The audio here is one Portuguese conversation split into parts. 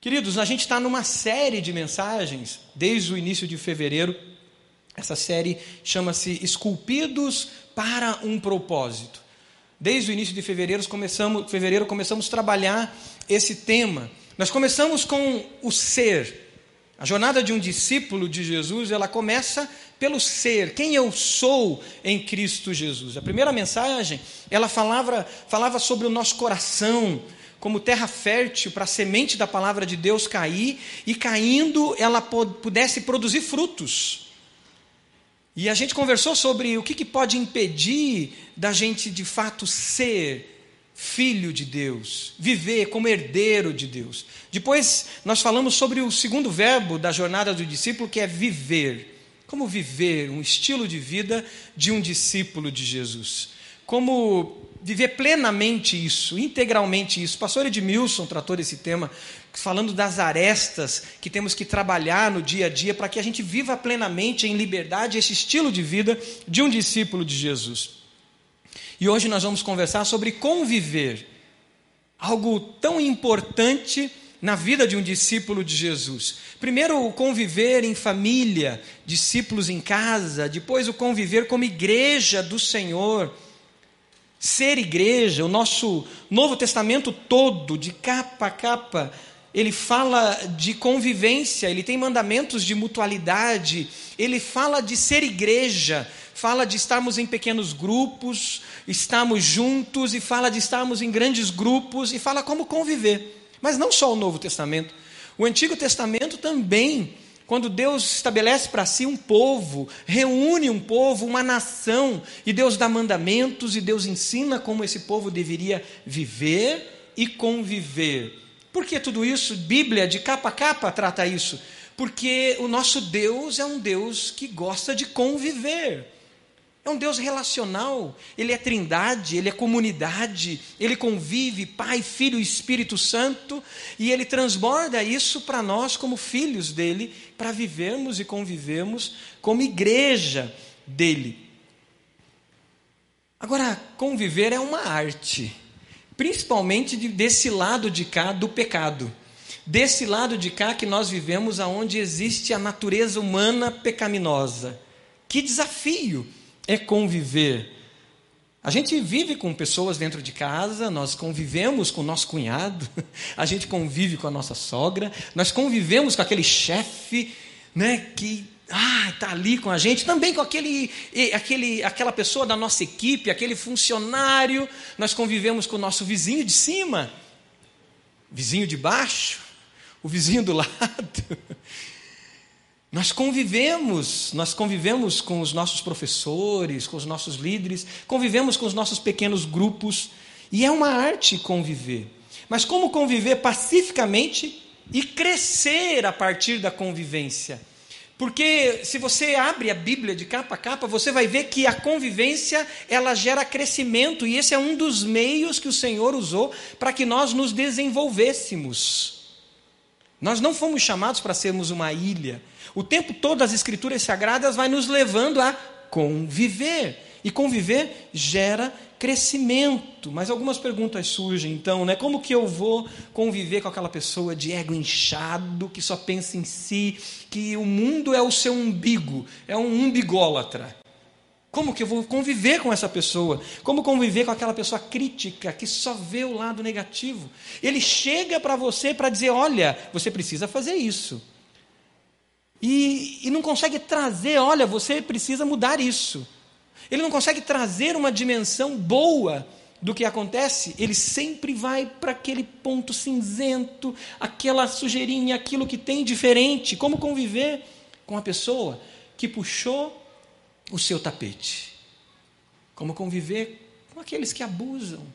Queridos, a gente está numa série de mensagens desde o início de fevereiro. Essa série chama-se Esculpidos para um Propósito. Desde o início de fevereiro começamos, fevereiro começamos a trabalhar esse tema. Nós começamos com o ser. A jornada de um discípulo de Jesus, ela começa pelo ser, quem eu sou em Cristo Jesus. A primeira mensagem, ela falava, falava sobre o nosso coração, como terra fértil para a semente da palavra de Deus cair e caindo ela pudesse produzir frutos. E a gente conversou sobre o que, que pode impedir da gente de fato ser filho de Deus, viver como herdeiro de Deus. Depois nós falamos sobre o segundo verbo da jornada do discípulo, que é viver. Como viver um estilo de vida de um discípulo de Jesus. Como viver plenamente isso, integralmente isso. O pastor Edmilson tratou desse tema, falando das arestas que temos que trabalhar no dia a dia para que a gente viva plenamente, em liberdade, esse estilo de vida de um discípulo de Jesus. E hoje nós vamos conversar sobre conviver, algo tão importante na vida de um discípulo de Jesus. Primeiro, o conviver em família, discípulos em casa, depois, o conviver como igreja do Senhor ser igreja, o nosso Novo Testamento todo, de capa a capa, ele fala de convivência, ele tem mandamentos de mutualidade, ele fala de ser igreja, fala de estarmos em pequenos grupos, estarmos juntos, e fala de estarmos em grandes grupos, e fala como conviver. Mas não só o Novo Testamento, o Antigo Testamento também quando Deus estabelece para si um povo, reúne um povo, uma nação, e Deus dá mandamentos e Deus ensina como esse povo deveria viver e conviver. Por que tudo isso? Bíblia, de capa a capa, trata isso. Porque o nosso Deus é um Deus que gosta de conviver. É um Deus relacional, Ele é trindade, Ele é comunidade, Ele convive, Pai, Filho e Espírito Santo, e Ele transborda isso para nós, como filhos dele, para vivermos e convivermos como igreja dele. Agora, conviver é uma arte, principalmente desse lado de cá do pecado. Desse lado de cá que nós vivemos, aonde existe a natureza humana pecaminosa. Que desafio! É conviver. A gente vive com pessoas dentro de casa, nós convivemos com o nosso cunhado, a gente convive com a nossa sogra, nós convivemos com aquele chefe, né, que ah, está ali com a gente, também com aquele, aquele, aquela pessoa da nossa equipe, aquele funcionário, nós convivemos com o nosso vizinho de cima, vizinho de baixo, o vizinho do lado. Nós convivemos, nós convivemos com os nossos professores, com os nossos líderes, convivemos com os nossos pequenos grupos, e é uma arte conviver. Mas como conviver pacificamente e crescer a partir da convivência? Porque se você abre a Bíblia de capa a capa, você vai ver que a convivência, ela gera crescimento, e esse é um dos meios que o Senhor usou para que nós nos desenvolvêssemos. Nós não fomos chamados para sermos uma ilha, o tempo todo as escrituras sagradas vai nos levando a conviver. E conviver gera crescimento. Mas algumas perguntas surgem, então, né? Como que eu vou conviver com aquela pessoa de ego inchado, que só pensa em si, que o mundo é o seu umbigo, é um umbigólatra? Como que eu vou conviver com essa pessoa? Como conviver com aquela pessoa crítica que só vê o lado negativo? Ele chega para você para dizer: olha, você precisa fazer isso. E, e não consegue trazer, olha, você precisa mudar isso. Ele não consegue trazer uma dimensão boa do que acontece, ele sempre vai para aquele ponto cinzento, aquela sujeirinha, aquilo que tem diferente. Como conviver com a pessoa que puxou o seu tapete? Como conviver com aqueles que abusam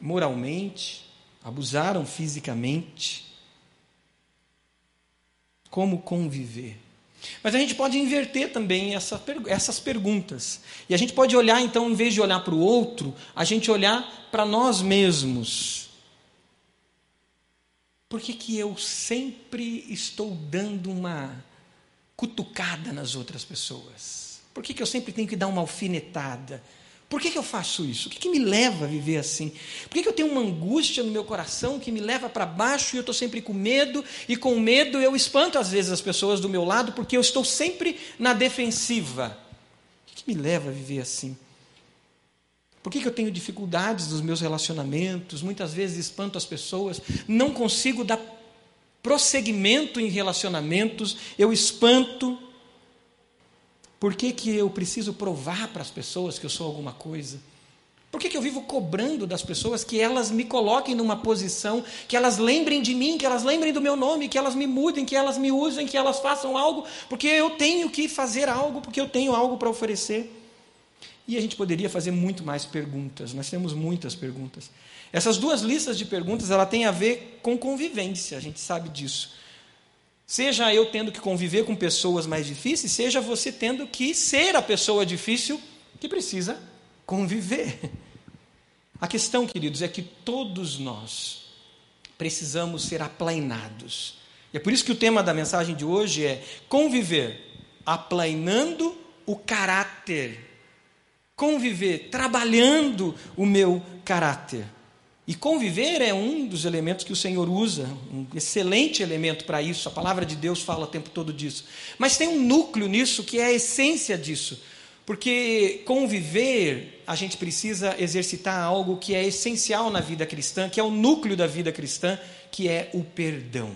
moralmente, abusaram fisicamente? como conviver. Mas a gente pode inverter também essa, essas perguntas. E a gente pode olhar, então, em vez de olhar para o outro, a gente olhar para nós mesmos. Por que, que eu sempre estou dando uma cutucada nas outras pessoas? Por que, que eu sempre tenho que dar uma alfinetada? Por que, que eu faço isso? O que, que me leva a viver assim? Por que, que eu tenho uma angústia no meu coração que me leva para baixo e eu estou sempre com medo? E com medo eu espanto às vezes as pessoas do meu lado porque eu estou sempre na defensiva. O que, que me leva a viver assim? Por que, que eu tenho dificuldades nos meus relacionamentos? Muitas vezes espanto as pessoas, não consigo dar prosseguimento em relacionamentos, eu espanto. Por que, que eu preciso provar para as pessoas que eu sou alguma coisa? Por que, que eu vivo cobrando das pessoas que elas me coloquem numa posição, que elas lembrem de mim, que elas lembrem do meu nome, que elas me mudem, que elas me usem, que elas façam algo, porque eu tenho que fazer algo, porque eu tenho algo para oferecer? E a gente poderia fazer muito mais perguntas, nós temos muitas perguntas. Essas duas listas de perguntas, ela tem a ver com convivência, a gente sabe disso. Seja eu tendo que conviver com pessoas mais difíceis, seja você tendo que ser a pessoa difícil que precisa conviver. A questão, queridos, é que todos nós precisamos ser aplainados. E é por isso que o tema da mensagem de hoje é conviver, aplainando o caráter. Conviver, trabalhando o meu caráter. E conviver é um dos elementos que o Senhor usa, um excelente elemento para isso, a palavra de Deus fala o tempo todo disso. Mas tem um núcleo nisso que é a essência disso. Porque conviver, a gente precisa exercitar algo que é essencial na vida cristã, que é o núcleo da vida cristã, que é o perdão.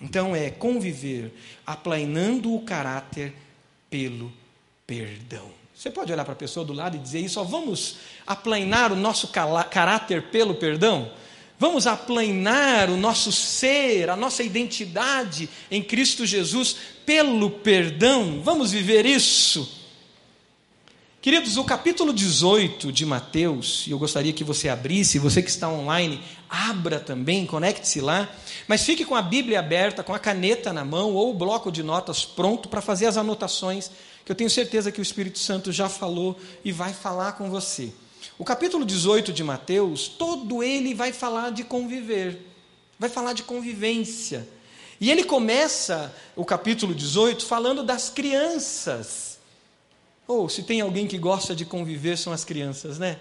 Então é conviver, aplainando o caráter pelo perdão. Você pode olhar para a pessoa do lado e dizer isso, ó, vamos aplainar o nosso caráter pelo perdão? Vamos aplainar o nosso ser, a nossa identidade em Cristo Jesus pelo perdão? Vamos viver isso? Queridos, o capítulo 18 de Mateus, e eu gostaria que você abrisse, você que está online, abra também, conecte-se lá, mas fique com a Bíblia aberta, com a caneta na mão ou o bloco de notas pronto para fazer as anotações que eu tenho certeza que o Espírito Santo já falou e vai falar com você. O capítulo 18 de Mateus, todo ele vai falar de conviver, vai falar de convivência. E ele começa o capítulo 18 falando das crianças. Ou oh, se tem alguém que gosta de conviver, são as crianças, né?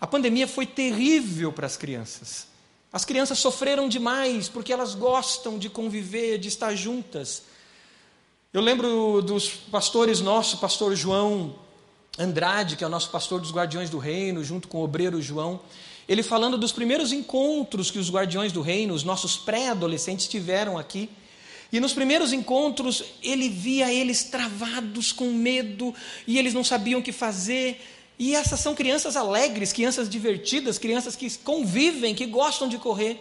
A pandemia foi terrível para as crianças. As crianças sofreram demais porque elas gostam de conviver, de estar juntas. Eu lembro dos pastores nossos, pastor João Andrade, que é o nosso pastor dos Guardiões do Reino, junto com o obreiro João, ele falando dos primeiros encontros que os Guardiões do Reino, os nossos pré-adolescentes, tiveram aqui. E nos primeiros encontros, ele via eles travados com medo e eles não sabiam o que fazer. E essas são crianças alegres, crianças divertidas, crianças que convivem, que gostam de correr.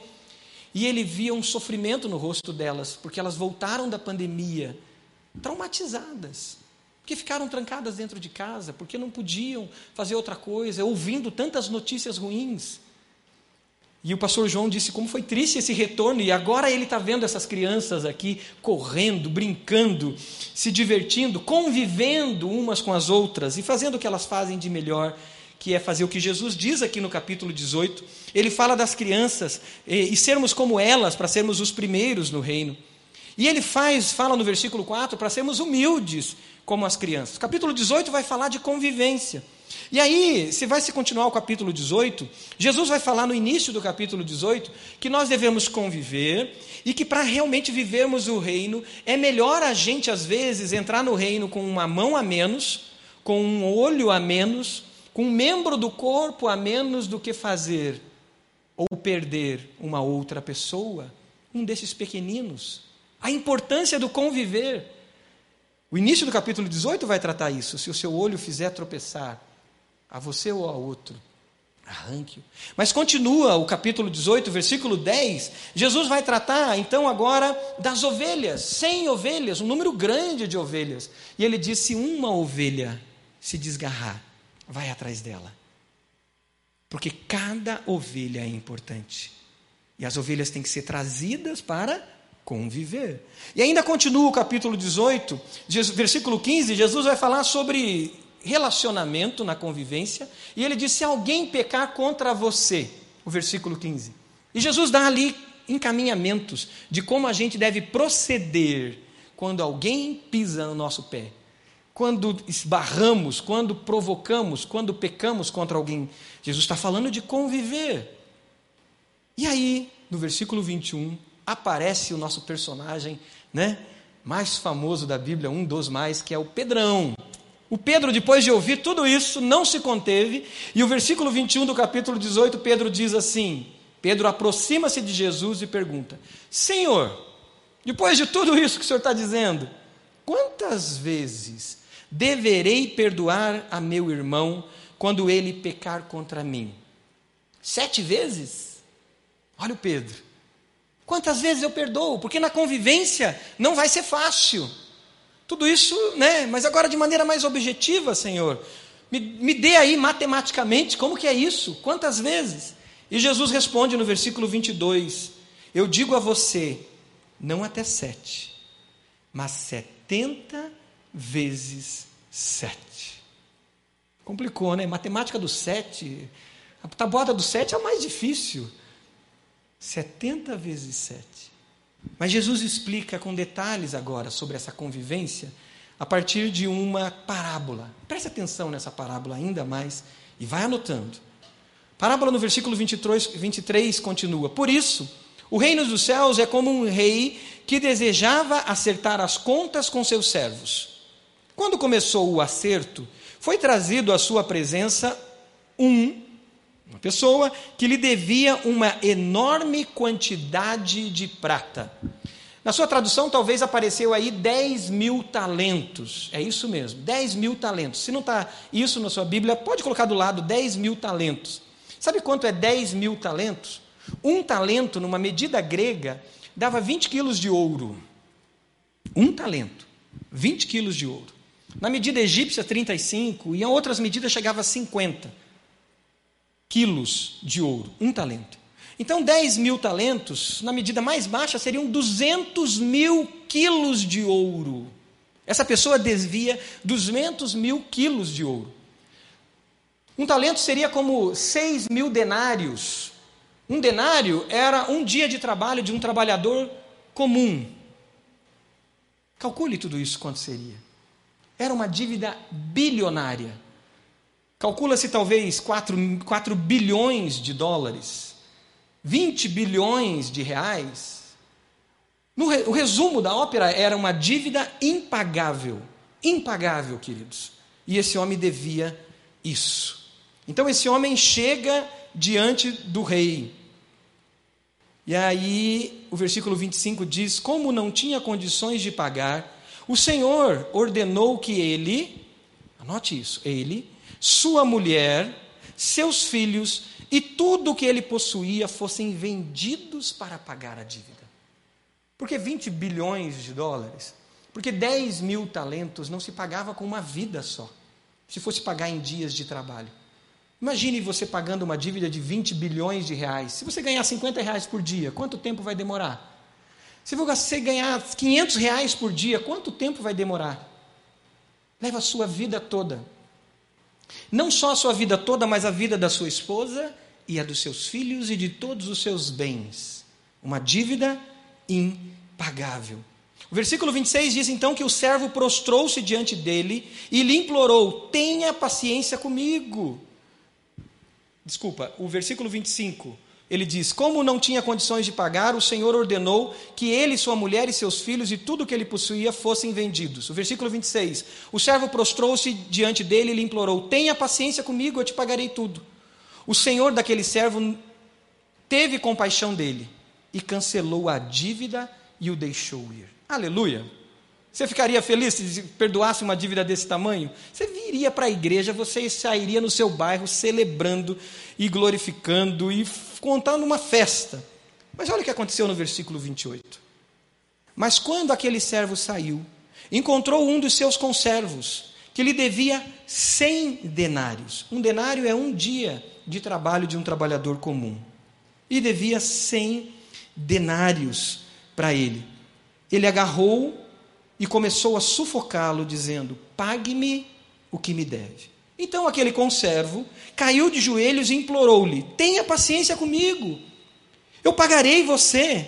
E ele via um sofrimento no rosto delas, porque elas voltaram da pandemia traumatizadas, que ficaram trancadas dentro de casa, porque não podiam fazer outra coisa, ouvindo tantas notícias ruins. E o pastor João disse como foi triste esse retorno, e agora ele está vendo essas crianças aqui correndo, brincando, se divertindo, convivendo umas com as outras e fazendo o que elas fazem de melhor, que é fazer o que Jesus diz aqui no capítulo 18. Ele fala das crianças e, e sermos como elas, para sermos os primeiros no reino. E ele faz, fala no versículo 4, para sermos humildes como as crianças. Capítulo 18 vai falar de convivência. E aí, se vai se continuar o capítulo 18, Jesus vai falar no início do capítulo 18 que nós devemos conviver e que para realmente vivermos o reino, é melhor a gente, às vezes, entrar no reino com uma mão a menos, com um olho a menos, com um membro do corpo a menos do que fazer ou perder uma outra pessoa, um desses pequeninos a importância do conviver. O início do capítulo 18 vai tratar isso. Se o seu olho fizer tropeçar a você ou a outro, arranque-o. Mas continua o capítulo 18, versículo 10. Jesus vai tratar então agora das ovelhas, 100 ovelhas, um número grande de ovelhas. E ele diz: se uma ovelha se desgarrar, vai atrás dela. Porque cada ovelha é importante. E as ovelhas têm que ser trazidas para conviver. E ainda continua o capítulo 18, versículo 15, Jesus vai falar sobre relacionamento na convivência, e ele diz: se alguém pecar contra você, o versículo 15. E Jesus dá ali encaminhamentos de como a gente deve proceder quando alguém pisa no nosso pé, quando esbarramos, quando provocamos, quando pecamos contra alguém. Jesus está falando de conviver. E aí, no versículo 21, aparece o nosso personagem, né? Mais famoso da Bíblia, um dos mais, que é o Pedrão. O Pedro, depois de ouvir tudo isso, não se conteve, e o versículo 21 do capítulo 18, Pedro diz assim: Pedro aproxima-se de Jesus e pergunta: Senhor, depois de tudo isso que o senhor está dizendo, quantas vezes deverei perdoar a meu irmão quando ele pecar contra mim? Sete vezes? Olha o Pedro. Quantas vezes eu perdoo? Porque na convivência não vai ser fácil. Tudo isso, né? Mas agora de maneira mais objetiva, Senhor. Me, me dê aí matematicamente como que é isso? Quantas vezes? E Jesus responde no versículo 22: Eu digo a você, não até sete, mas setenta vezes sete. Complicou, né? Matemática do sete, a tabuada do sete é a mais difícil. Setenta vezes sete. Mas Jesus explica com detalhes agora sobre essa convivência a partir de uma parábola. Preste atenção nessa parábola ainda mais e vai anotando. Parábola no versículo 23, 23 continua: Por isso, o reino dos céus é como um rei que desejava acertar as contas com seus servos. Quando começou o acerto, foi trazido à sua presença um uma pessoa que lhe devia uma enorme quantidade de prata. Na sua tradução, talvez apareceu aí 10 mil talentos. É isso mesmo, 10 mil talentos. Se não está isso na sua Bíblia, pode colocar do lado 10 mil talentos. Sabe quanto é 10 mil talentos? Um talento, numa medida grega, dava 20 quilos de ouro. Um talento, 20 quilos de ouro. Na medida egípcia, 35, e em outras medidas chegava a 50 quilos de ouro, um talento. Então, 10 mil talentos, na medida mais baixa, seriam 200 mil quilos de ouro. Essa pessoa desvia 200 mil quilos de ouro. Um talento seria como 6 mil denários. Um denário era um dia de trabalho de um trabalhador comum. Calcule tudo isso quanto seria. Era uma dívida bilionária. Calcula-se talvez 4, 4 bilhões de dólares, 20 bilhões de reais. No, o resumo da ópera era uma dívida impagável. Impagável, queridos. E esse homem devia isso. Então esse homem chega diante do rei. E aí o versículo 25 diz: Como não tinha condições de pagar, o Senhor ordenou que ele, anote isso, ele sua mulher, seus filhos e tudo o que ele possuía fossem vendidos para pagar a dívida. Por que 20 bilhões de dólares? Porque 10 mil talentos não se pagava com uma vida só, se fosse pagar em dias de trabalho. Imagine você pagando uma dívida de 20 bilhões de reais. Se você ganhar 50 reais por dia, quanto tempo vai demorar? Se você ganhar 500 reais por dia, quanto tempo vai demorar? Leva a sua vida toda não só a sua vida toda, mas a vida da sua esposa e a dos seus filhos e de todos os seus bens. Uma dívida impagável. O versículo 26 diz então que o servo prostrou-se diante dele e lhe implorou: tenha paciência comigo. Desculpa, o versículo 25 ele diz: Como não tinha condições de pagar, o Senhor ordenou que ele, sua mulher e seus filhos e tudo o que ele possuía fossem vendidos. O versículo 26. O servo prostrou-se diante dele e lhe implorou: Tenha paciência comigo, eu te pagarei tudo. O senhor daquele servo teve compaixão dele e cancelou a dívida e o deixou ir. Aleluia! Você ficaria feliz se perdoasse uma dívida desse tamanho? Você viria para a igreja, você sairia no seu bairro celebrando e glorificando e contando uma festa. Mas olha o que aconteceu no versículo 28. Mas quando aquele servo saiu, encontrou um dos seus conservos, que lhe devia cem denários. Um denário é um dia de trabalho de um trabalhador comum. E devia cem denários para ele. Ele agarrou e começou a sufocá-lo, dizendo: Pague-me o que me deve. Então aquele conservo caiu de joelhos e implorou-lhe: Tenha paciência comigo, eu pagarei você.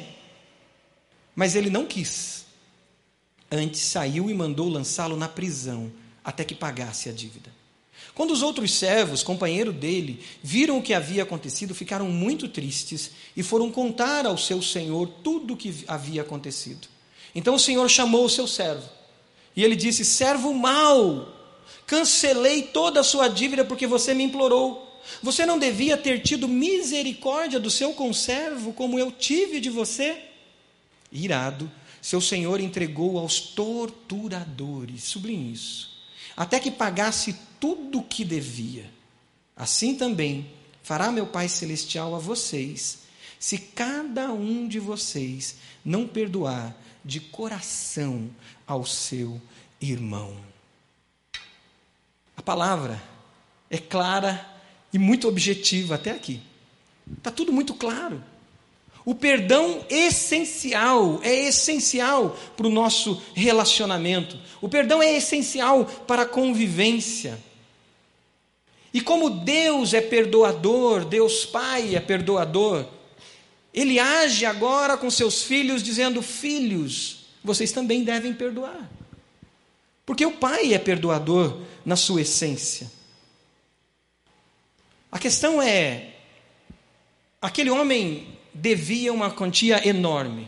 Mas ele não quis. Antes saiu e mandou lançá-lo na prisão, até que pagasse a dívida. Quando os outros servos, companheiro dele, viram o que havia acontecido, ficaram muito tristes e foram contar ao seu senhor tudo o que havia acontecido. Então o senhor chamou o seu servo e ele disse: Servo mau, cancelei toda a sua dívida porque você me implorou. Você não devia ter tido misericórdia do seu conservo como eu tive de você? Irado, seu senhor entregou aos torturadores, sublinhe isso, até que pagasse tudo o que devia. Assim também fará meu Pai Celestial a vocês, se cada um de vocês não perdoar de coração ao seu irmão. Palavra é clara e muito objetiva até aqui. Está tudo muito claro. O perdão essencial, é essencial para o nosso relacionamento. O perdão é essencial para a convivência. E como Deus é perdoador, Deus Pai é perdoador, Ele age agora com seus filhos, dizendo: Filhos, vocês também devem perdoar. Porque o Pai é perdoador na sua essência. A questão é: aquele homem devia uma quantia enorme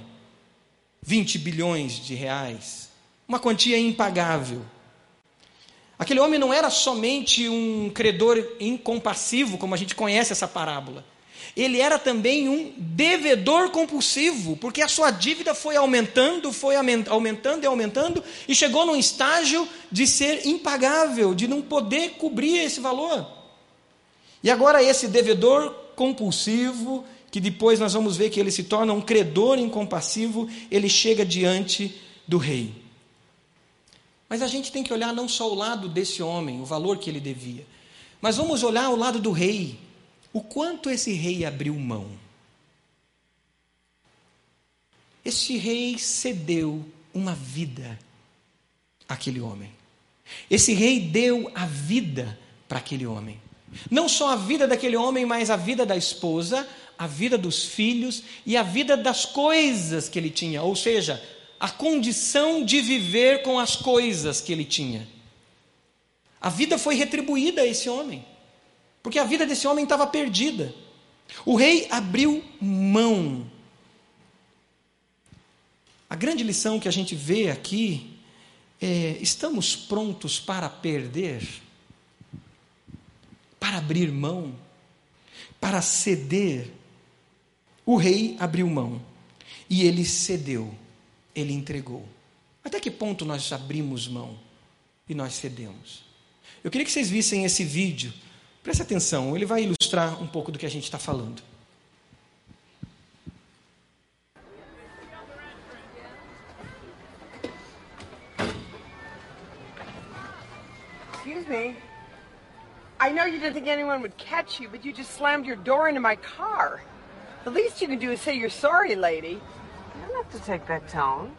20 bilhões de reais uma quantia impagável. Aquele homem não era somente um credor incompassivo, como a gente conhece essa parábola. Ele era também um devedor compulsivo, porque a sua dívida foi aumentando, foi aumentando e aumentando, e chegou num estágio de ser impagável, de não poder cobrir esse valor. E agora esse devedor compulsivo, que depois nós vamos ver que ele se torna um credor incompassivo, ele chega diante do rei. Mas a gente tem que olhar não só o lado desse homem, o valor que ele devia, mas vamos olhar o lado do rei. O quanto esse rei abriu mão. Este rei cedeu uma vida àquele homem. Esse rei deu a vida para aquele homem. Não só a vida daquele homem, mas a vida da esposa, a vida dos filhos e a vida das coisas que ele tinha, ou seja, a condição de viver com as coisas que ele tinha. A vida foi retribuída a esse homem, porque a vida desse homem estava perdida. O rei abriu mão. A grande lição que a gente vê aqui é: estamos prontos para perder? para abrir mão, para ceder. O rei abriu mão e ele cedeu, ele entregou. Até que ponto nós abrimos mão e nós cedemos? Eu queria que vocês vissem esse vídeo. Preste atenção, ele vai ilustrar um pouco do que a gente está falando. Excuse me. I know you didn't think anyone would catch you, but you just slammed your door into my car. The least you can do is say you're sorry, lady. You don't have to take that tone.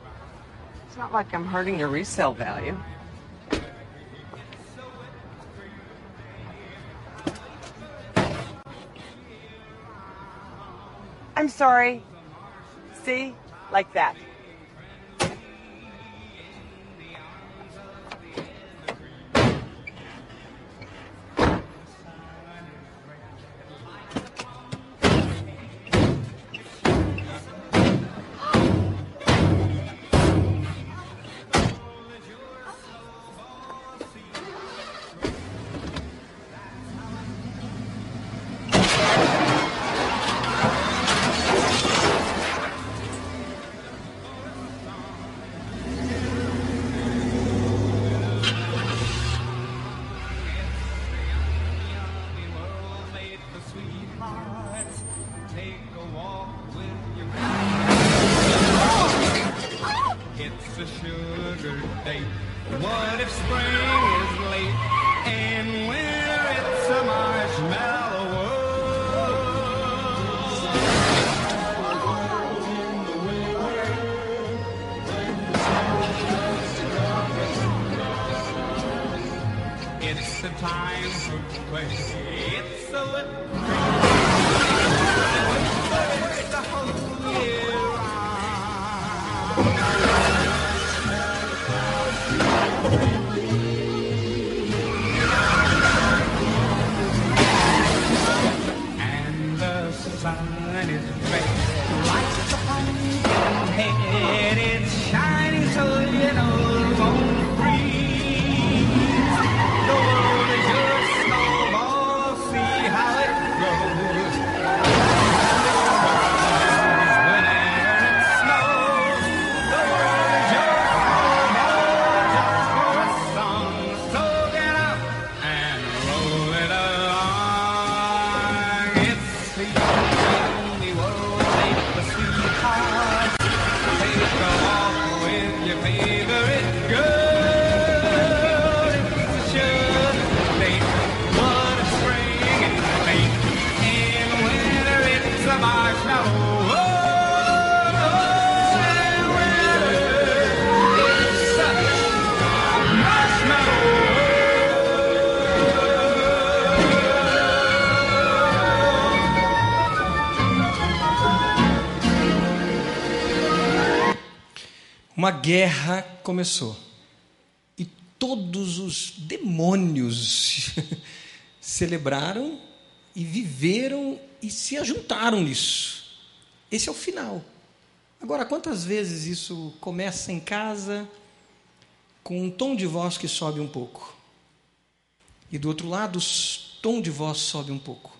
It's not like I'm hurting your resale value. I'm sorry. See? Like that. Uma guerra começou. E todos os demônios celebraram e viveram e se ajuntaram nisso. Esse é o final. Agora, quantas vezes isso começa em casa com um tom de voz que sobe um pouco? E do outro lado, o tom de voz sobe um pouco.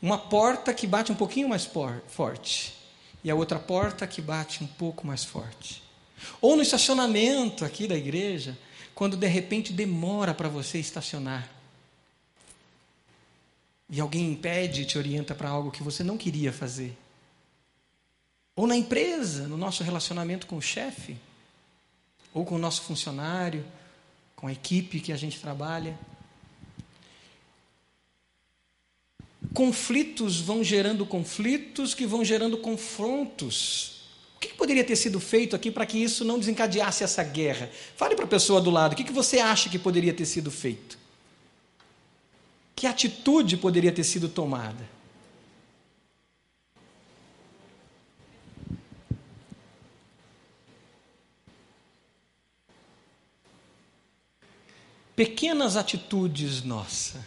Uma porta que bate um pouquinho mais forte. E a outra porta que bate um pouco mais forte. Ou no estacionamento aqui da igreja, quando de repente demora para você estacionar. E alguém impede e te orienta para algo que você não queria fazer. Ou na empresa, no nosso relacionamento com o chefe, ou com o nosso funcionário, com a equipe que a gente trabalha. Conflitos vão gerando conflitos que vão gerando confrontos. O que poderia ter sido feito aqui para que isso não desencadeasse essa guerra? Fale para a pessoa do lado, o que você acha que poderia ter sido feito? Que atitude poderia ter sido tomada? Pequenas atitudes nossas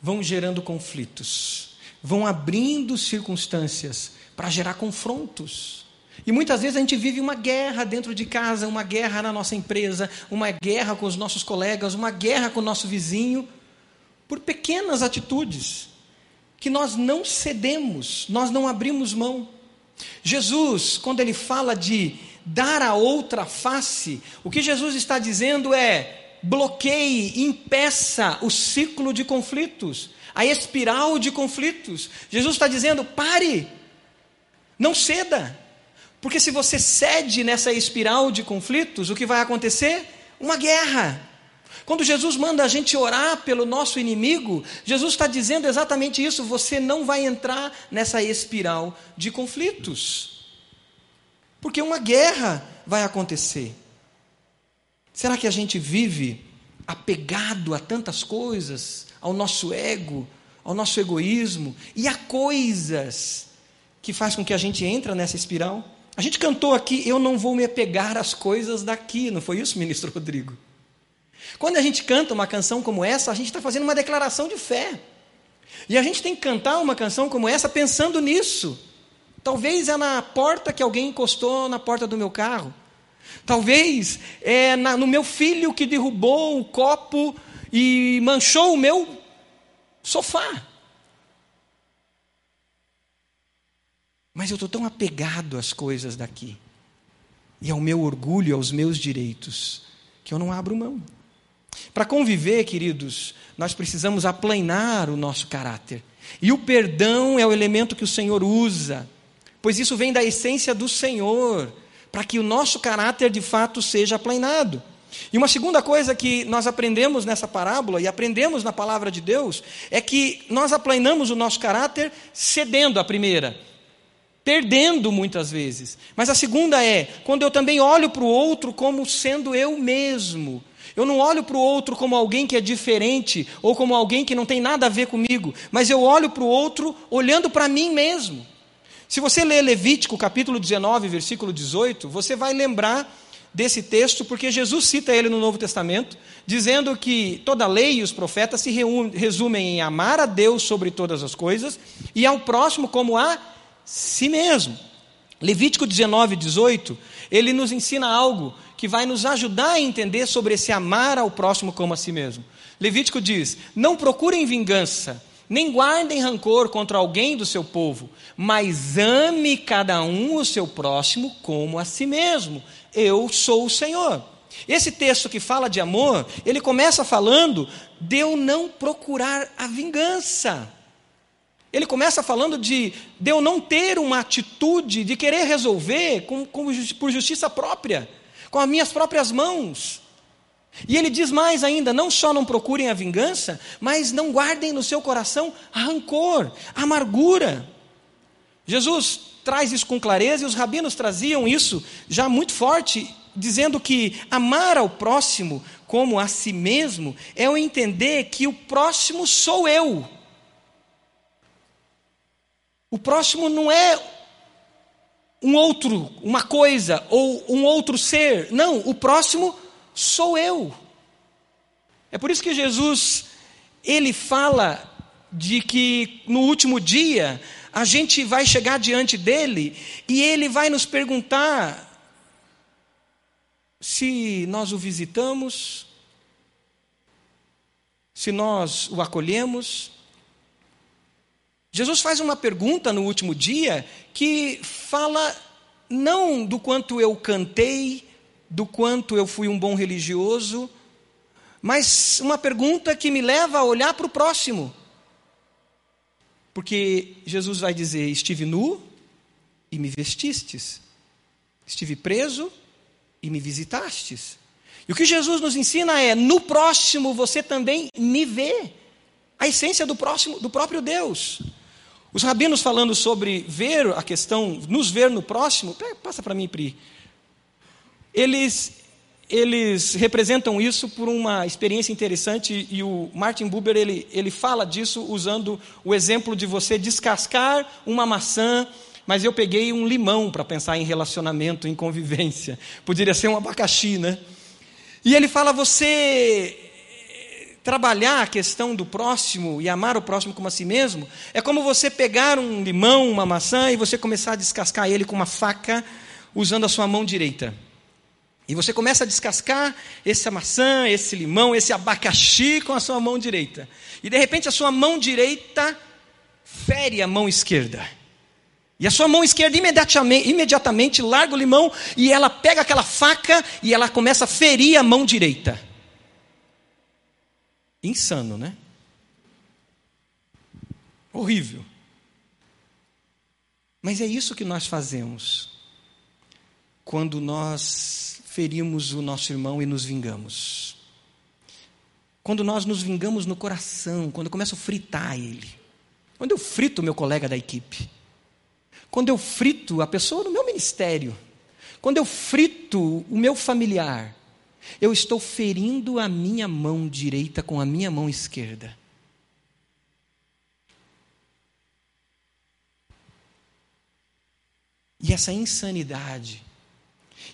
vão gerando conflitos, vão abrindo circunstâncias para gerar confrontos. E muitas vezes a gente vive uma guerra dentro de casa, uma guerra na nossa empresa, uma guerra com os nossos colegas, uma guerra com o nosso vizinho, por pequenas atitudes que nós não cedemos, nós não abrimos mão. Jesus, quando ele fala de dar a outra face, o que Jesus está dizendo é: bloqueie, impeça o ciclo de conflitos, a espiral de conflitos. Jesus está dizendo: pare, não ceda, porque se você cede nessa espiral de conflitos, o que vai acontecer? Uma guerra. Quando Jesus manda a gente orar pelo nosso inimigo, Jesus está dizendo exatamente isso: você não vai entrar nessa espiral de conflitos, porque uma guerra vai acontecer. Será que a gente vive apegado a tantas coisas, ao nosso ego, ao nosso egoísmo e a coisas que faz com que a gente entre nessa espiral? A gente cantou aqui, eu não vou me apegar às coisas daqui, não foi isso, ministro Rodrigo? Quando a gente canta uma canção como essa, a gente está fazendo uma declaração de fé. E a gente tem que cantar uma canção como essa pensando nisso. Talvez é na porta que alguém encostou na porta do meu carro. Talvez é na, no meu filho que derrubou o copo e manchou o meu sofá. Mas eu estou tão apegado às coisas daqui e ao meu orgulho, aos meus direitos, que eu não abro mão. Para conviver, queridos, nós precisamos aplanar o nosso caráter. E o perdão é o elemento que o Senhor usa, pois isso vem da essência do Senhor, para que o nosso caráter de fato seja aplanado. E uma segunda coisa que nós aprendemos nessa parábola e aprendemos na palavra de Deus é que nós aplanamos o nosso caráter cedendo a primeira, perdendo muitas vezes. Mas a segunda é quando eu também olho para o outro como sendo eu mesmo. Eu não olho para o outro como alguém que é diferente ou como alguém que não tem nada a ver comigo, mas eu olho para o outro olhando para mim mesmo. Se você ler Levítico capítulo 19, versículo 18, você vai lembrar desse texto, porque Jesus cita ele no Novo Testamento, dizendo que toda a lei e os profetas se resumem em amar a Deus sobre todas as coisas e ao próximo como a si mesmo. Levítico 19, 18, ele nos ensina algo que vai nos ajudar a entender sobre esse amar ao próximo como a si mesmo. Levítico diz: Não procurem vingança, nem guardem rancor contra alguém do seu povo, mas ame cada um o seu próximo como a si mesmo. Eu sou o Senhor. Esse texto que fala de amor, ele começa falando de eu não procurar a vingança. Ele começa falando de, de eu não ter uma atitude de querer resolver com, com, por justiça própria com as minhas próprias mãos. E ele diz mais ainda: não só não procurem a vingança, mas não guardem no seu coração rancor, amargura. Jesus traz isso com clareza e os rabinos traziam isso já muito forte, dizendo que amar ao próximo como a si mesmo é o entender que o próximo sou eu. O próximo não é um outro, uma coisa ou um outro ser. Não, o próximo sou eu. É por isso que Jesus ele fala de que no último dia a gente vai chegar diante dele e ele vai nos perguntar se nós o visitamos, se nós o acolhemos, Jesus faz uma pergunta no último dia que fala não do quanto eu cantei, do quanto eu fui um bom religioso, mas uma pergunta que me leva a olhar para o próximo. Porque Jesus vai dizer: Estive nu e me vestistes, estive preso e me visitastes. E o que Jesus nos ensina é: no próximo você também me vê. A essência do próximo, do próprio Deus. Os rabinos falando sobre ver a questão, nos ver no próximo, passa para mim, Pri. Eles, eles representam isso por uma experiência interessante e o Martin Buber ele, ele fala disso usando o exemplo de você descascar uma maçã, mas eu peguei um limão para pensar em relacionamento, em convivência. Poderia ser um abacaxi, né? E ele fala: você trabalhar a questão do próximo e amar o próximo como a si mesmo, é como você pegar um limão, uma maçã e você começar a descascar ele com uma faca usando a sua mão direita. E você começa a descascar essa maçã, esse limão, esse abacaxi com a sua mão direita. E de repente a sua mão direita fere a mão esquerda. E a sua mão esquerda imediatamente, imediatamente larga o limão e ela pega aquela faca e ela começa a ferir a mão direita. Insano, né? Horrível. Mas é isso que nós fazemos quando nós ferimos o nosso irmão e nos vingamos. Quando nós nos vingamos no coração, quando eu começo a fritar ele. Quando eu frito meu colega da equipe. Quando eu frito a pessoa no meu ministério. Quando eu frito o meu familiar. Eu estou ferindo a minha mão direita com a minha mão esquerda. E essa insanidade,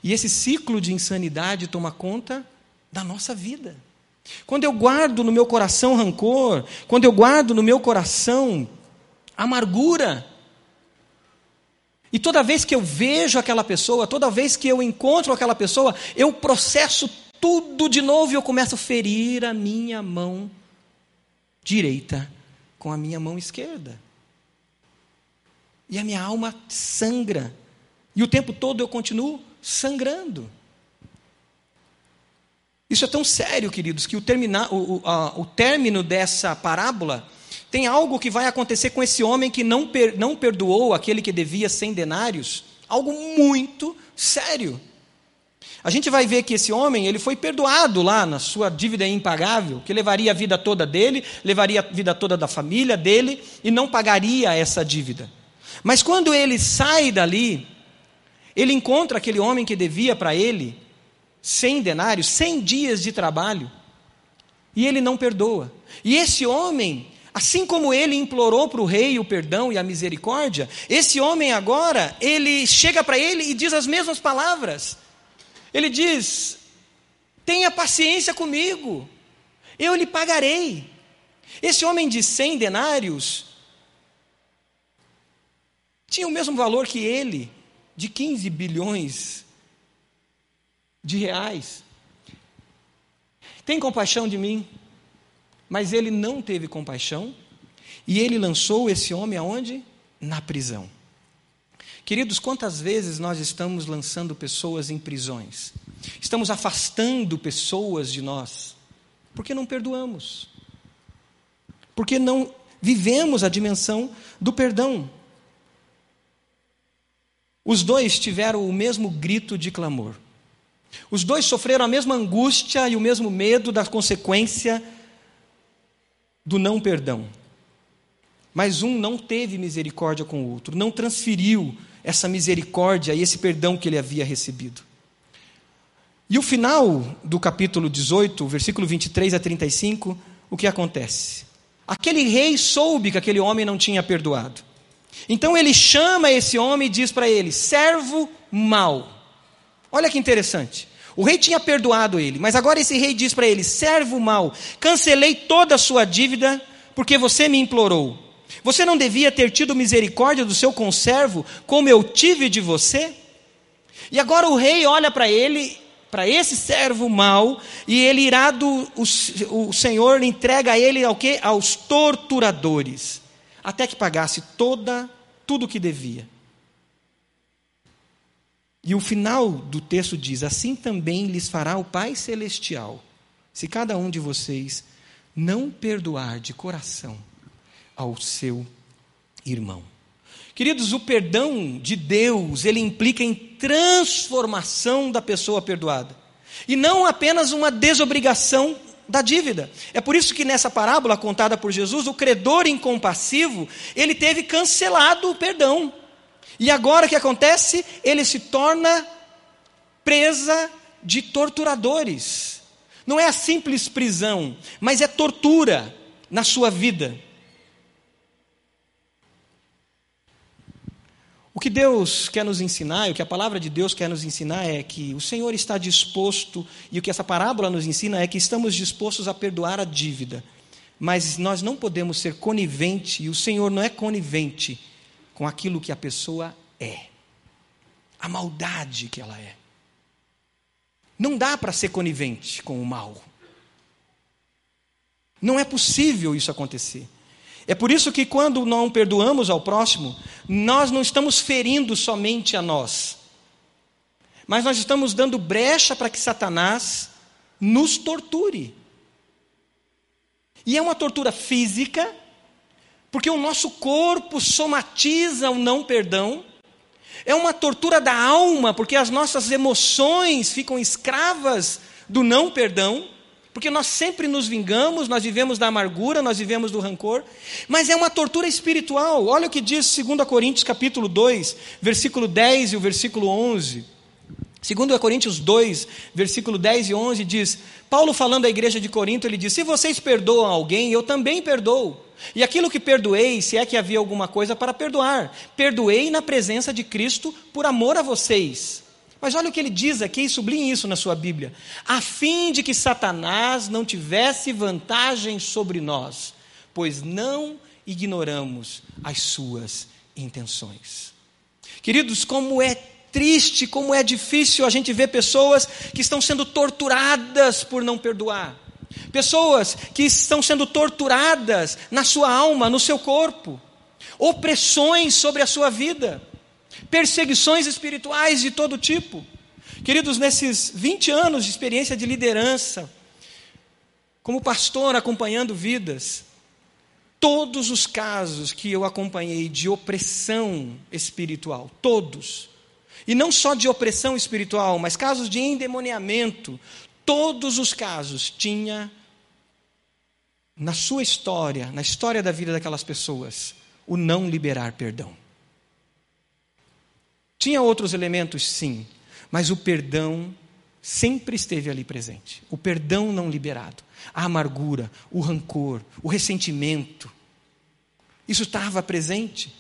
e esse ciclo de insanidade toma conta da nossa vida. Quando eu guardo no meu coração rancor, quando eu guardo no meu coração amargura, e toda vez que eu vejo aquela pessoa, toda vez que eu encontro aquela pessoa, eu processo tudo de novo e eu começo a ferir a minha mão direita com a minha mão esquerda. E a minha alma sangra. E o tempo todo eu continuo sangrando. Isso é tão sério, queridos, que o, o, o, a, o término dessa parábola tem algo que vai acontecer com esse homem que não, per, não perdoou aquele que devia cem denários, algo muito sério. A gente vai ver que esse homem, ele foi perdoado lá na sua dívida impagável, que levaria a vida toda dele, levaria a vida toda da família dele e não pagaria essa dívida. Mas quando ele sai dali, ele encontra aquele homem que devia para ele cem denários, cem dias de trabalho, e ele não perdoa. E esse homem Assim como ele implorou para o rei o perdão e a misericórdia, esse homem agora, ele chega para ele e diz as mesmas palavras. Ele diz: tenha paciência comigo, eu lhe pagarei. Esse homem de cem denários tinha o mesmo valor que ele, de 15 bilhões de reais. Tem compaixão de mim? Mas ele não teve compaixão e ele lançou esse homem aonde? Na prisão. Queridos, quantas vezes nós estamos lançando pessoas em prisões? Estamos afastando pessoas de nós porque não perdoamos. Porque não vivemos a dimensão do perdão. Os dois tiveram o mesmo grito de clamor. Os dois sofreram a mesma angústia e o mesmo medo da consequência do não perdão. Mas um não teve misericórdia com o outro, não transferiu essa misericórdia e esse perdão que ele havia recebido. E o final do capítulo 18, versículo 23 a 35, o que acontece? Aquele rei soube que aquele homem não tinha perdoado. Então ele chama esse homem e diz para ele: servo mau. Olha que interessante. O rei tinha perdoado ele, mas agora esse rei diz para ele: servo mau, cancelei toda a sua dívida porque você me implorou. Você não devia ter tido misericórdia do seu conservo, como eu tive de você? E agora o rei olha para ele, para esse servo mau, e ele irá do o, o Senhor entrega ele ao quê? Aos torturadores, até que pagasse toda tudo o que devia. E o final do texto diz: Assim também lhes fará o Pai celestial, se cada um de vocês não perdoar de coração ao seu irmão. Queridos, o perdão de Deus, ele implica em transformação da pessoa perdoada. E não apenas uma desobrigação da dívida. É por isso que nessa parábola contada por Jesus, o credor incompassivo, ele teve cancelado o perdão. E agora o que acontece? Ele se torna presa de torturadores. Não é a simples prisão, mas é tortura na sua vida. O que Deus quer nos ensinar, e o que a palavra de Deus quer nos ensinar é que o Senhor está disposto, e o que essa parábola nos ensina é que estamos dispostos a perdoar a dívida. Mas nós não podemos ser conivente, e o Senhor não é conivente com aquilo que a pessoa é. A maldade que ela é. Não dá para ser conivente com o mal. Não é possível isso acontecer. É por isso que quando não perdoamos ao próximo, nós não estamos ferindo somente a nós, mas nós estamos dando brecha para que Satanás nos torture. E é uma tortura física, porque o nosso corpo somatiza o não perdão, é uma tortura da alma, porque as nossas emoções ficam escravas do não perdão. Porque nós sempre nos vingamos, nós vivemos da amargura, nós vivemos do rancor, mas é uma tortura espiritual. Olha o que diz 2 Coríntios capítulo 2, versículo 10 e o versículo 11. 2 Coríntios 2, versículo 10 e 11 diz: Paulo falando à igreja de Corinto, ele diz: Se vocês perdoam alguém, eu também perdoo. E aquilo que perdoei, se é que havia alguma coisa para perdoar, perdoei na presença de Cristo por amor a vocês. Mas olha o que ele diz aqui, e sublinhe isso na sua Bíblia: a fim de que Satanás não tivesse vantagem sobre nós, pois não ignoramos as suas intenções. Queridos, como é triste, como é difícil a gente ver pessoas que estão sendo torturadas por não perdoar. Pessoas que estão sendo torturadas na sua alma, no seu corpo. Opressões sobre a sua vida perseguições espirituais de todo tipo. Queridos, nesses 20 anos de experiência de liderança, como pastor acompanhando vidas, todos os casos que eu acompanhei de opressão espiritual, todos, e não só de opressão espiritual, mas casos de endemoniamento, todos os casos tinha na sua história, na história da vida daquelas pessoas, o não liberar perdão. Tinha outros elementos, sim, mas o perdão sempre esteve ali presente. O perdão não liberado, a amargura, o rancor, o ressentimento. Isso estava presente.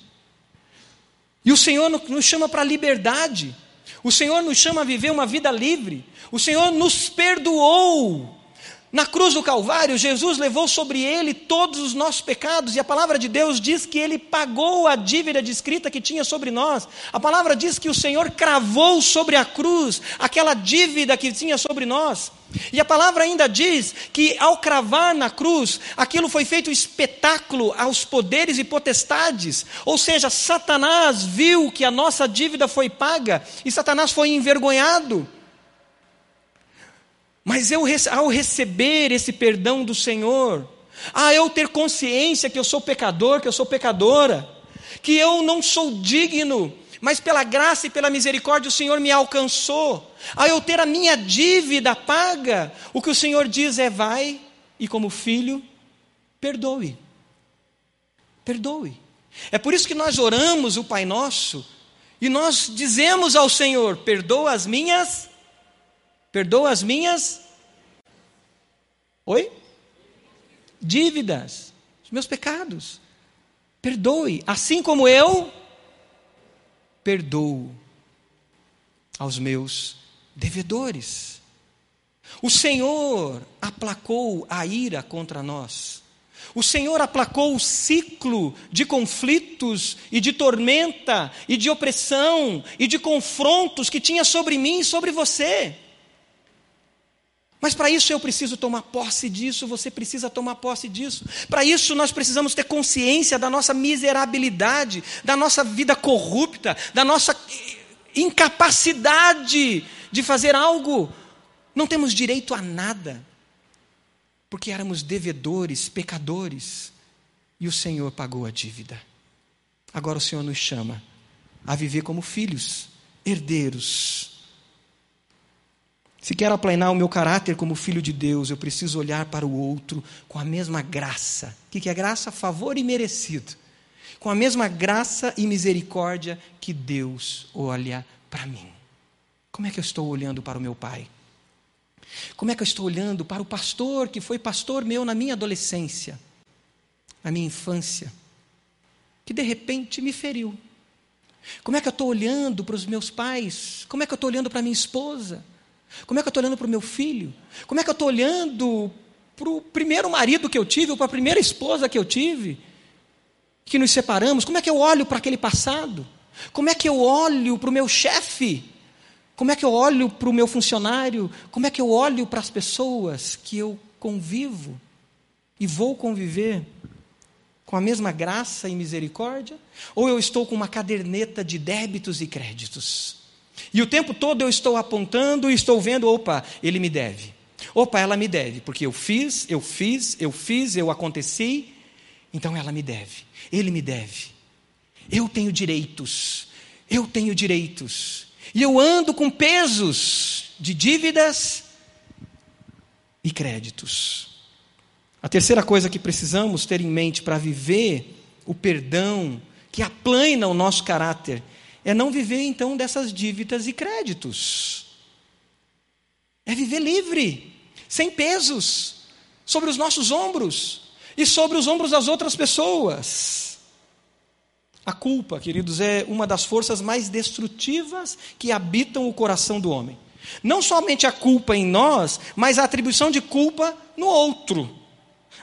E o Senhor nos chama para a liberdade. O Senhor nos chama a viver uma vida livre. O Senhor nos perdoou. Na cruz do Calvário, Jesus levou sobre ele todos os nossos pecados, e a palavra de Deus diz que ele pagou a dívida descrita que tinha sobre nós. A palavra diz que o Senhor cravou sobre a cruz aquela dívida que tinha sobre nós. E a palavra ainda diz que ao cravar na cruz, aquilo foi feito espetáculo aos poderes e potestades. Ou seja, Satanás viu que a nossa dívida foi paga e Satanás foi envergonhado. Mas eu, ao receber esse perdão do Senhor, a eu ter consciência que eu sou pecador, que eu sou pecadora, que eu não sou digno, mas pela graça e pela misericórdia o Senhor me alcançou, a eu ter a minha dívida paga, o que o Senhor diz é: vai e, como filho, perdoe. Perdoe. É por isso que nós oramos o Pai Nosso e nós dizemos ao Senhor: perdoa as minhas Perdoa as minhas. Oi? Dívidas, os meus pecados. Perdoe, assim como eu perdoo aos meus devedores. O Senhor aplacou a ira contra nós. O Senhor aplacou o ciclo de conflitos e de tormenta e de opressão e de confrontos que tinha sobre mim e sobre você. Mas para isso eu preciso tomar posse disso, você precisa tomar posse disso. Para isso nós precisamos ter consciência da nossa miserabilidade, da nossa vida corrupta, da nossa incapacidade de fazer algo. Não temos direito a nada, porque éramos devedores, pecadores, e o Senhor pagou a dívida. Agora o Senhor nos chama a viver como filhos, herdeiros se quero aplanar o meu caráter como filho de Deus, eu preciso olhar para o outro com a mesma graça. O que é graça? Favor e merecido. Com a mesma graça e misericórdia que Deus olha para mim. Como é que eu estou olhando para o meu pai? Como é que eu estou olhando para o pastor que foi pastor meu na minha adolescência, na minha infância, que de repente me feriu? Como é que eu estou olhando para os meus pais? Como é que eu estou olhando para minha esposa? Como é que eu estou olhando para o meu filho? Como é que eu estou olhando para o primeiro marido que eu tive, ou para a primeira esposa que eu tive, que nos separamos? Como é que eu olho para aquele passado? Como é que eu olho para o meu chefe? Como é que eu olho para o meu funcionário? Como é que eu olho para as pessoas que eu convivo e vou conviver? Com a mesma graça e misericórdia? Ou eu estou com uma caderneta de débitos e créditos? E o tempo todo eu estou apontando e estou vendo, opa, ele me deve. Opa, ela me deve, porque eu fiz, eu fiz, eu fiz, eu aconteci, então ela me deve. Ele me deve. Eu tenho direitos. Eu tenho direitos. E eu ando com pesos de dívidas e créditos. A terceira coisa que precisamos ter em mente para viver o perdão que aplana o nosso caráter é não viver então dessas dívidas e créditos. É viver livre, sem pesos, sobre os nossos ombros e sobre os ombros das outras pessoas. A culpa, queridos, é uma das forças mais destrutivas que habitam o coração do homem. Não somente a culpa em nós, mas a atribuição de culpa no outro.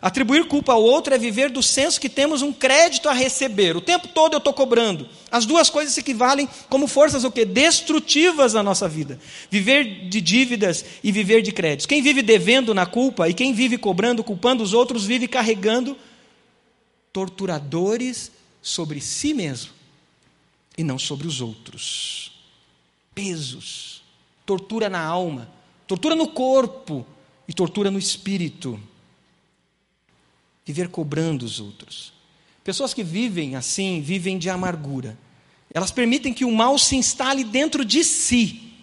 Atribuir culpa ao outro é viver do senso que temos um crédito a receber. O tempo todo eu estou cobrando. As duas coisas se equivalem como forças o quê? destrutivas na nossa vida. Viver de dívidas e viver de créditos. Quem vive devendo na culpa e quem vive cobrando, culpando os outros, vive carregando torturadores sobre si mesmo e não sobre os outros. Pesos, tortura na alma, tortura no corpo e tortura no espírito viver cobrando os outros. Pessoas que vivem assim, vivem de amargura. Elas permitem que o mal se instale dentro de si.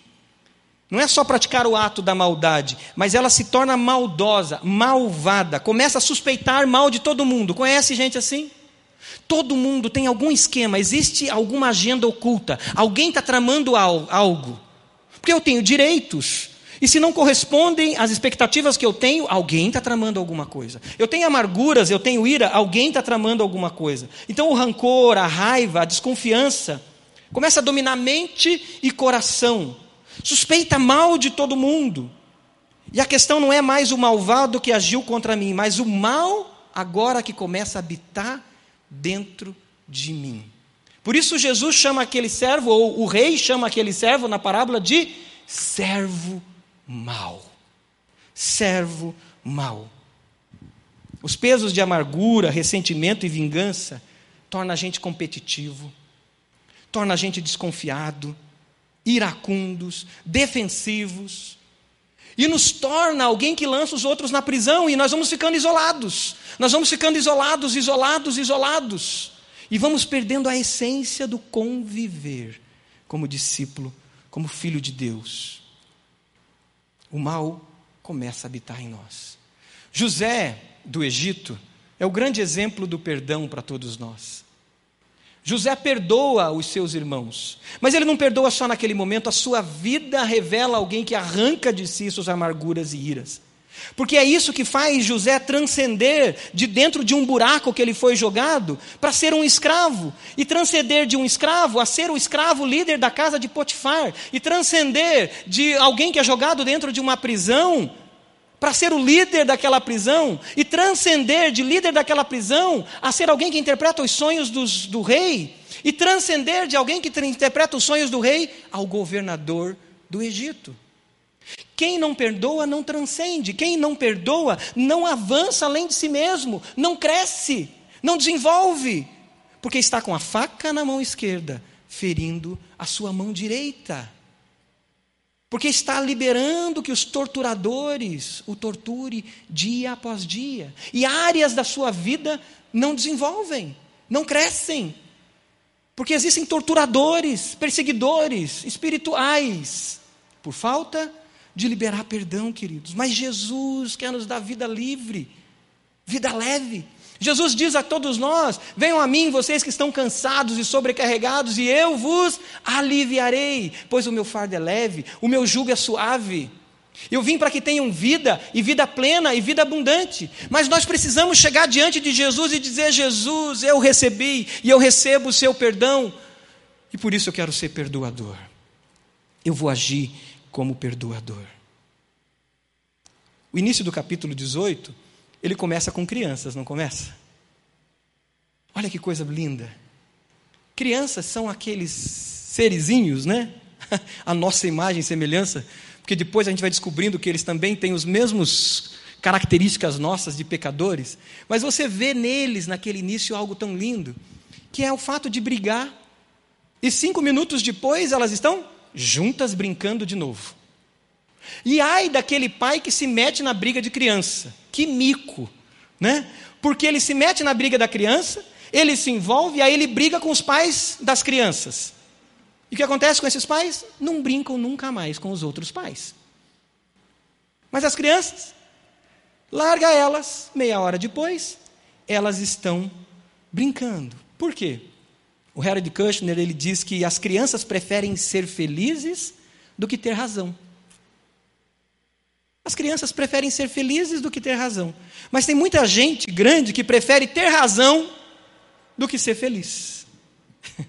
Não é só praticar o ato da maldade, mas ela se torna maldosa, malvada, começa a suspeitar mal de todo mundo. Conhece gente assim? Todo mundo tem algum esquema, existe alguma agenda oculta, alguém está tramando algo. Porque eu tenho direitos, e se não correspondem às expectativas que eu tenho, alguém está tramando alguma coisa. Eu tenho amarguras, eu tenho ira, alguém está tramando alguma coisa. Então o rancor, a raiva, a desconfiança começa a dominar mente e coração. Suspeita mal de todo mundo. E a questão não é mais o malvado que agiu contra mim, mas o mal agora que começa a habitar dentro de mim. Por isso Jesus chama aquele servo, ou o rei chama aquele servo na parábola de servo mau. Servo mau. Os pesos de amargura, ressentimento e vingança torna a gente competitivo, torna a gente desconfiado, iracundos, defensivos, e nos torna alguém que lança os outros na prisão e nós vamos ficando isolados. Nós vamos ficando isolados, isolados, isolados. E vamos perdendo a essência do conviver como discípulo, como filho de Deus. O mal começa a habitar em nós. José do Egito é o grande exemplo do perdão para todos nós. José perdoa os seus irmãos, mas ele não perdoa só naquele momento, a sua vida revela alguém que arranca de si suas amarguras e iras. Porque é isso que faz José transcender de dentro de um buraco que ele foi jogado para ser um escravo, e transcender de um escravo a ser o escravo líder da casa de Potifar, e transcender de alguém que é jogado dentro de uma prisão para ser o líder daquela prisão. E transcender de líder daquela prisão a ser alguém que interpreta os sonhos dos, do rei. E transcender de alguém que interpreta os sonhos do rei ao governador do Egito. Quem não perdoa não transcende, quem não perdoa não avança além de si mesmo, não cresce, não desenvolve, porque está com a faca na mão esquerda, ferindo a sua mão direita porque está liberando que os torturadores o torture dia após dia. E áreas da sua vida não desenvolvem, não crescem. Porque existem torturadores, perseguidores espirituais, por falta de liberar perdão, queridos. Mas Jesus quer nos dar vida livre, vida leve. Jesus diz a todos nós: Venham a mim, vocês que estão cansados e sobrecarregados, e eu vos aliviarei, pois o meu fardo é leve, o meu jugo é suave. Eu vim para que tenham vida, e vida plena, e vida abundante. Mas nós precisamos chegar diante de Jesus e dizer: Jesus, eu recebi, e eu recebo o seu perdão, e por isso eu quero ser perdoador. Eu vou agir como perdoador. O início do capítulo 18 ele começa com crianças, não começa? Olha que coisa linda. Crianças são aqueles serizinhos, né? A nossa imagem e semelhança, porque depois a gente vai descobrindo que eles também têm os mesmos características nossas de pecadores, mas você vê neles, naquele início, algo tão lindo, que é o fato de brigar, e cinco minutos depois elas estão juntas brincando de novo. E ai daquele pai que se mete na briga de criança. Que mico, né? Porque ele se mete na briga da criança, ele se envolve e aí ele briga com os pais das crianças. E o que acontece com esses pais? Não brincam nunca mais com os outros pais. Mas as crianças, larga elas, meia hora depois, elas estão brincando. Por quê? O Harold Kushner ele diz que as crianças preferem ser felizes do que ter razão. As crianças preferem ser felizes do que ter razão. Mas tem muita gente grande que prefere ter razão do que ser feliz.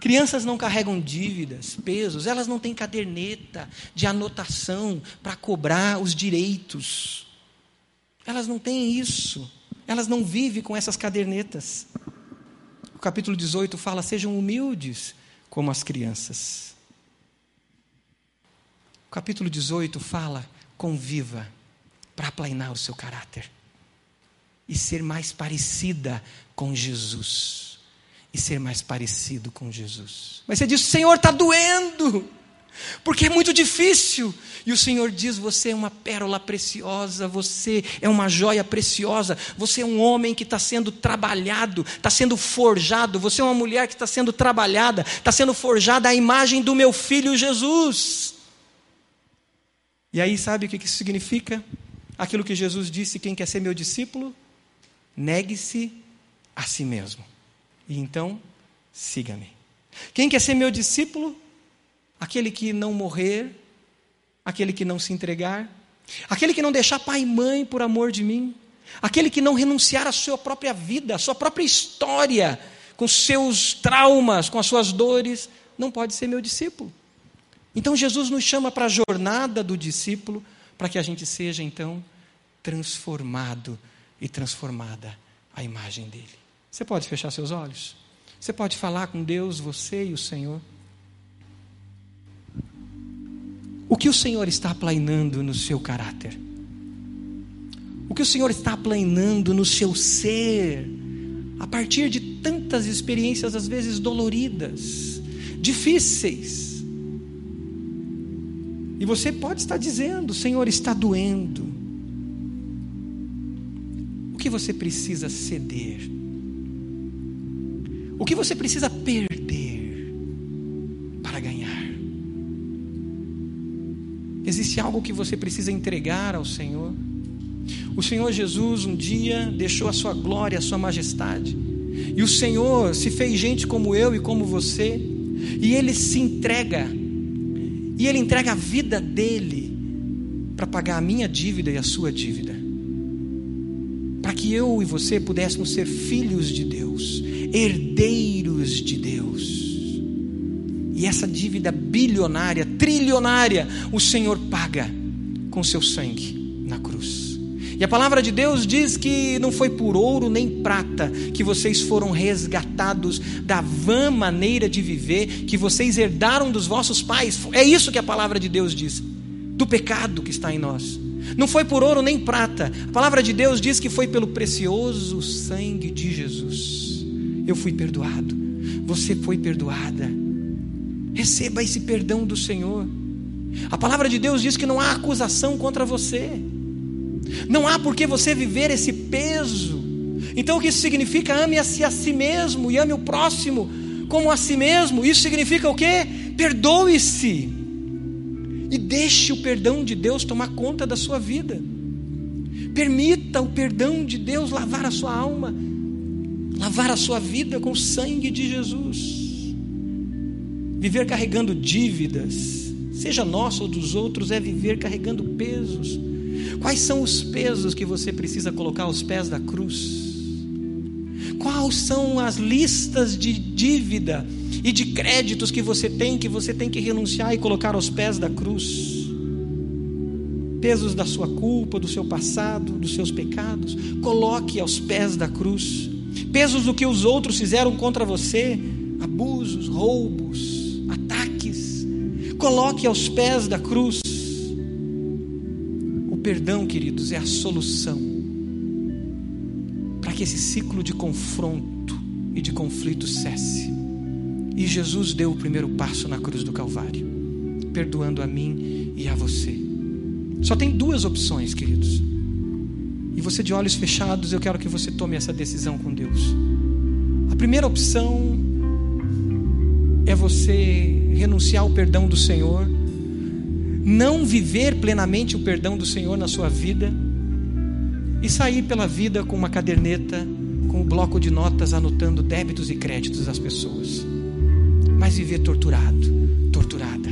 Crianças não carregam dívidas, pesos, elas não têm caderneta de anotação para cobrar os direitos. Elas não têm isso. Elas não vivem com essas cadernetas. O capítulo 18 fala: sejam humildes como as crianças. O capítulo 18 fala: conviva para aplainar o seu caráter e ser mais parecida com Jesus. E ser mais parecido com Jesus. Mas você diz: Senhor, está doendo, porque é muito difícil. E o Senhor diz: Você é uma pérola preciosa, você é uma joia preciosa, você é um homem que está sendo trabalhado, está sendo forjado, você é uma mulher que está sendo trabalhada, está sendo forjada à imagem do meu filho Jesus. E aí, sabe o que isso significa? Aquilo que Jesus disse: quem quer ser meu discípulo, negue-se a si mesmo. E então, siga-me. Quem quer ser meu discípulo? Aquele que não morrer, aquele que não se entregar, aquele que não deixar pai e mãe por amor de mim, aquele que não renunciar à sua própria vida, à sua própria história, com seus traumas, com as suas dores, não pode ser meu discípulo. Então Jesus nos chama para a jornada do discípulo, para que a gente seja então transformado e transformada à imagem dele. Você pode fechar seus olhos? Você pode falar com Deus, você e o Senhor? O que o Senhor está planeando no seu caráter? O que o Senhor está planeando no seu ser? A partir de tantas experiências, às vezes doloridas, difíceis. E você pode estar dizendo: Senhor, está doendo. O que você precisa ceder? O que você precisa perder Existe algo que você precisa entregar ao Senhor? O Senhor Jesus um dia deixou a sua glória, a sua majestade. E o Senhor se fez gente como eu e como você. E ele se entrega. E ele entrega a vida dele para pagar a minha dívida e a sua dívida. Para que eu e você pudéssemos ser filhos de Deus, herdeiros de Deus. E essa dívida bilionária, trilionária, o Senhor paga com seu sangue na cruz. E a palavra de Deus diz que não foi por ouro nem prata que vocês foram resgatados da vã maneira de viver que vocês herdaram dos vossos pais. É isso que a palavra de Deus diz. Do pecado que está em nós. Não foi por ouro nem prata. A palavra de Deus diz que foi pelo precioso sangue de Jesus. Eu fui perdoado. Você foi perdoada. Receba esse perdão do Senhor. A palavra de Deus diz que não há acusação contra você. Não há por que você viver esse peso. Então o que isso significa? Ame-se a si mesmo e ame o próximo como a si mesmo. Isso significa o quê? Perdoe-se. E deixe o perdão de Deus tomar conta da sua vida. Permita o perdão de Deus lavar a sua alma, lavar a sua vida com o sangue de Jesus. Viver carregando dívidas, seja nosso ou dos outros, é viver carregando pesos Quais são os pesos que você precisa colocar aos pés da cruz? Quais são as listas de dívida e de créditos que você tem, que você tem que renunciar e colocar aos pés da cruz? Pesos da sua culpa, do seu passado, dos seus pecados, coloque aos pés da cruz. Pesos do que os outros fizeram contra você, abusos, roubos, coloque aos pés da cruz perdão, queridos, é a solução para que esse ciclo de confronto e de conflito cesse. E Jesus deu o primeiro passo na cruz do Calvário, perdoando a mim e a você. Só tem duas opções, queridos. E você, de olhos fechados, eu quero que você tome essa decisão com Deus. A primeira opção é você renunciar ao perdão do Senhor não viver plenamente o perdão do Senhor na sua vida e sair pela vida com uma caderneta, com um bloco de notas anotando débitos e créditos das pessoas, mas viver torturado, torturada.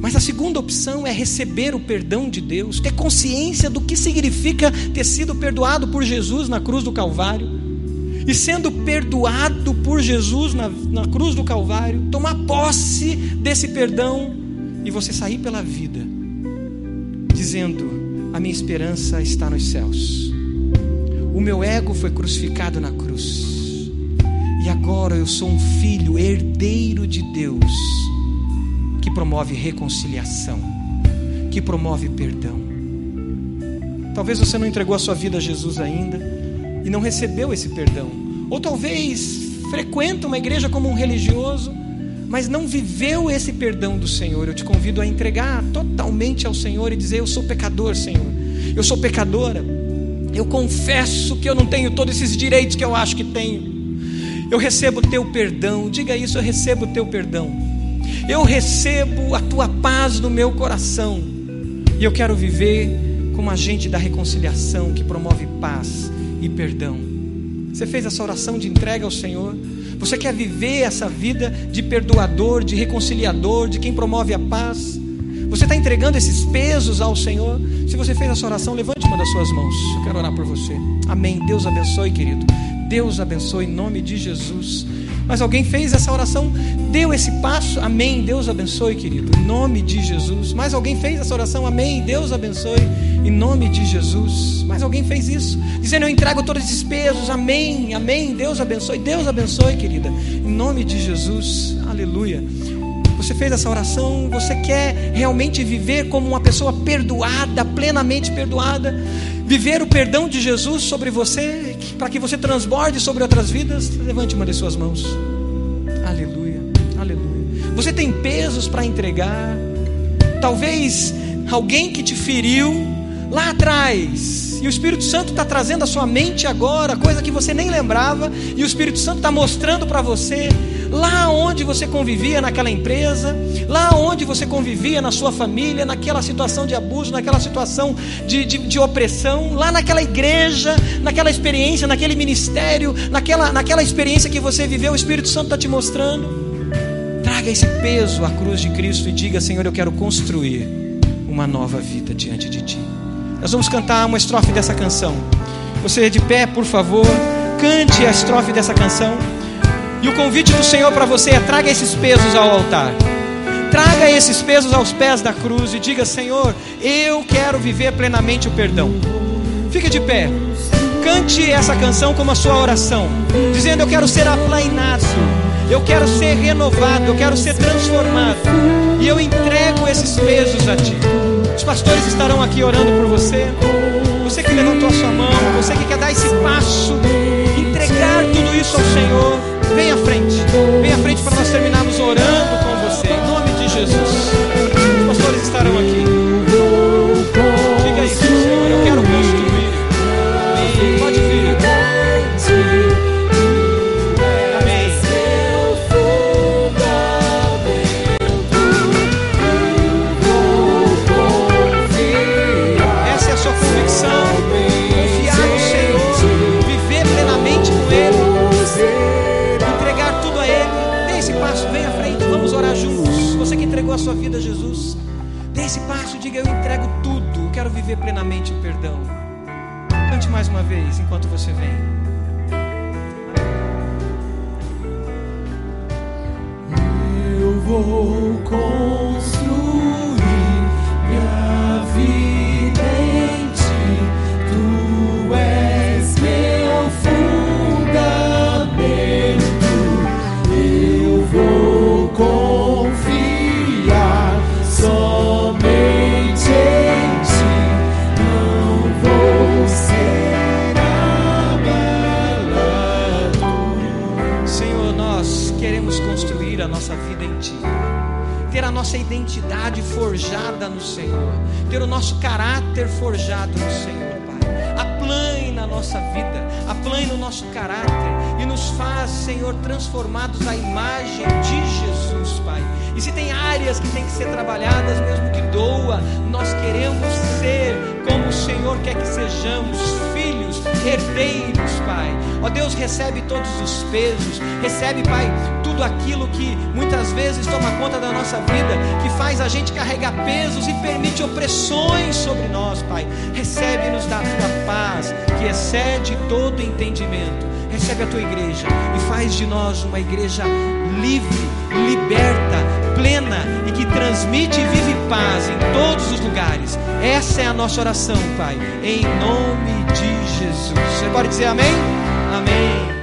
Mas a segunda opção é receber o perdão de Deus, ter consciência do que significa ter sido perdoado por Jesus na cruz do Calvário e sendo perdoado por Jesus na, na cruz do Calvário, tomar posse desse perdão e você sair pela vida dizendo: A minha esperança está nos céus. O meu ego foi crucificado na cruz. E agora eu sou um filho herdeiro de Deus, que promove reconciliação, que promove perdão. Talvez você não entregou a sua vida a Jesus ainda e não recebeu esse perdão. Ou talvez frequenta uma igreja como um religioso, mas não viveu esse perdão do Senhor. Eu te convido a entregar totalmente ao Senhor e dizer: Eu sou pecador, Senhor. Eu sou pecadora. Eu confesso que eu não tenho todos esses direitos que eu acho que tenho. Eu recebo o teu perdão. Diga isso: eu recebo o teu perdão. Eu recebo a tua paz no meu coração. E eu quero viver como agente da reconciliação que promove paz e perdão. Você fez essa oração de entrega ao Senhor? Você quer viver essa vida de perdoador, de reconciliador, de quem promove a paz? Você está entregando esses pesos ao Senhor? Se você fez essa oração, levante uma das suas mãos. Eu quero orar por você. Amém. Deus abençoe, querido. Deus abençoe em nome de Jesus. Mas alguém fez essa oração, deu esse passo, amém. Deus abençoe, querido, em nome de Jesus. Mais alguém fez essa oração, amém. Deus abençoe, em nome de Jesus. Mais alguém fez isso, dizendo: Eu entrego todos esses pesos, amém, amém. Deus abençoe, Deus abençoe, querida, em nome de Jesus, aleluia. Você fez essa oração, você quer realmente viver como uma pessoa perdoada, plenamente perdoada, viver o perdão de Jesus sobre você, para que você transborde sobre outras vidas, levante uma de suas mãos. Aleluia, aleluia. Você tem pesos para entregar, talvez alguém que te feriu lá atrás, e o Espírito Santo está trazendo à sua mente agora, coisa que você nem lembrava, e o Espírito Santo está mostrando para você lá onde você convivia naquela empresa, lá onde você convivia na sua família, naquela situação de abuso, naquela situação de, de, de opressão, lá naquela igreja, naquela experiência, naquele ministério, naquela, naquela experiência que você viveu, o Espírito Santo está te mostrando. Traga esse peso à cruz de Cristo e diga: Senhor, eu quero construir uma nova vida diante de Ti. Nós vamos cantar uma estrofe dessa canção. Você de pé, por favor, cante a estrofe dessa canção. E o convite do Senhor para você é: traga esses pesos ao altar. Traga esses pesos aos pés da cruz e diga: Senhor, eu quero viver plenamente o perdão. Fique de pé. Cante essa canção como a sua oração, dizendo: Eu quero ser aplainado, eu quero ser renovado, eu quero ser transformado, e eu entrego esses pesos a Ti. Os pastores estarão aqui orando por você. Você que levantou a sua mão, você que quer dar esse passo, entregar tudo isso ao Senhor. Vem à frente. Vem à frente para nós terminarmos orando Você que entregou a sua vida a Jesus, dê esse passo, diga: Eu entrego tudo, eu quero viver plenamente o perdão. Cante mais uma vez enquanto você vem. Eu vou construir minha vida nossa identidade forjada no Senhor, ter o nosso caráter forjado no Senhor, Pai. Aplane na nossa vida, aplane no nosso caráter e nos faz, Senhor, transformados à imagem de Jesus, Pai. E se tem áreas que têm que ser trabalhadas, mesmo que doa, nós queremos ser como o Senhor quer que sejamos, filhos, herdeiros, Pai. Ó Deus, recebe todos os pesos, recebe, Pai, tudo aquilo que muitas vezes toma conta da nossa vida, que faz a gente carregar pesos e permite opressões sobre nós, Pai. Recebe-nos da tua paz, que excede todo entendimento. Recebe a tua igreja e faz de nós uma igreja livre, liberta, plena e que transmite e vive paz em todos os lugares. Essa é a nossa oração, Pai, em nome de Jesus. Você pode dizer amém? Amém.